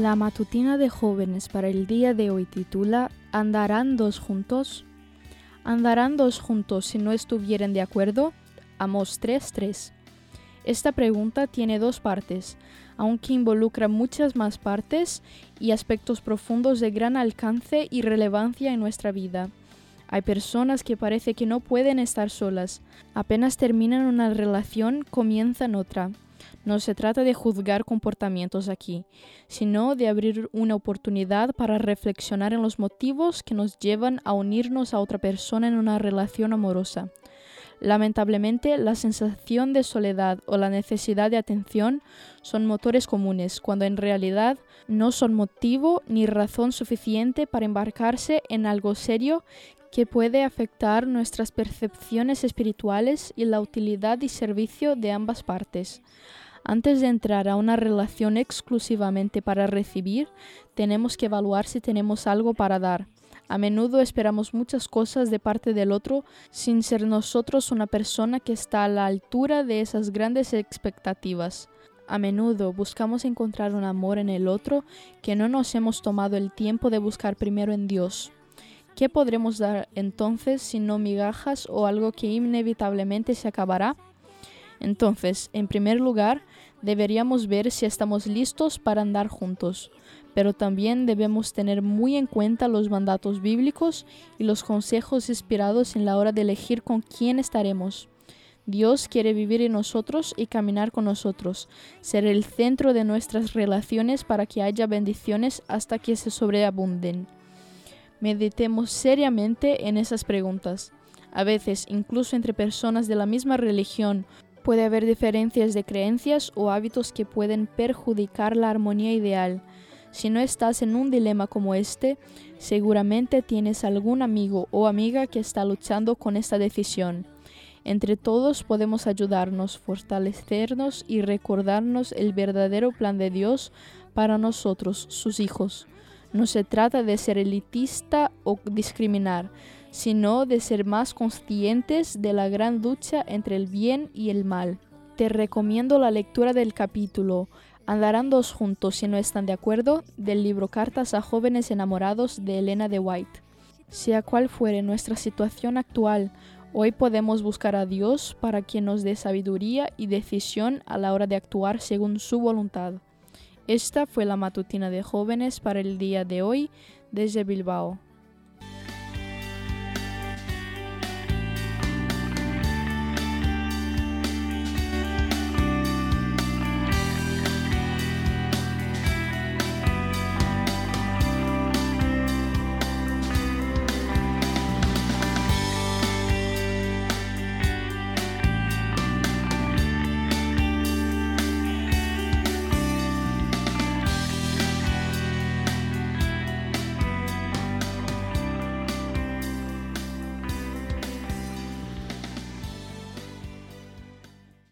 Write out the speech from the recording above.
La matutina de jóvenes para el día de hoy titula ¿Andarán dos juntos? ¿Andarán dos juntos si no estuvieran de acuerdo? Amos 3.3. Esta pregunta tiene dos partes, aunque involucra muchas más partes y aspectos profundos de gran alcance y relevancia en nuestra vida. Hay personas que parece que no pueden estar solas. Apenas terminan una relación, comienzan otra. No se trata de juzgar comportamientos aquí, sino de abrir una oportunidad para reflexionar en los motivos que nos llevan a unirnos a otra persona en una relación amorosa. Lamentablemente, la sensación de soledad o la necesidad de atención son motores comunes, cuando en realidad no son motivo ni razón suficiente para embarcarse en algo serio que puede afectar nuestras percepciones espirituales y la utilidad y servicio de ambas partes. Antes de entrar a una relación exclusivamente para recibir, tenemos que evaluar si tenemos algo para dar. A menudo esperamos muchas cosas de parte del otro sin ser nosotros una persona que está a la altura de esas grandes expectativas. A menudo buscamos encontrar un amor en el otro que no nos hemos tomado el tiempo de buscar primero en Dios. ¿Qué podremos dar entonces si no migajas o algo que inevitablemente se acabará? Entonces, en primer lugar, deberíamos ver si estamos listos para andar juntos pero también debemos tener muy en cuenta los mandatos bíblicos y los consejos inspirados en la hora de elegir con quién estaremos. Dios quiere vivir en nosotros y caminar con nosotros, ser el centro de nuestras relaciones para que haya bendiciones hasta que se sobreabunden. Meditemos seriamente en esas preguntas. A veces, incluso entre personas de la misma religión, puede haber diferencias de creencias o hábitos que pueden perjudicar la armonía ideal. Si no estás en un dilema como este, seguramente tienes algún amigo o amiga que está luchando con esta decisión. Entre todos podemos ayudarnos, fortalecernos y recordarnos el verdadero plan de Dios para nosotros, sus hijos. No se trata de ser elitista o discriminar, sino de ser más conscientes de la gran lucha entre el bien y el mal. Te recomiendo la lectura del capítulo Andarán dos juntos si no están de acuerdo del libro Cartas a jóvenes enamorados de Elena de White. Sea cual fuere nuestra situación actual, hoy podemos buscar a Dios para que nos dé sabiduría y decisión a la hora de actuar según su voluntad. Esta fue la matutina de jóvenes para el día de hoy desde Bilbao.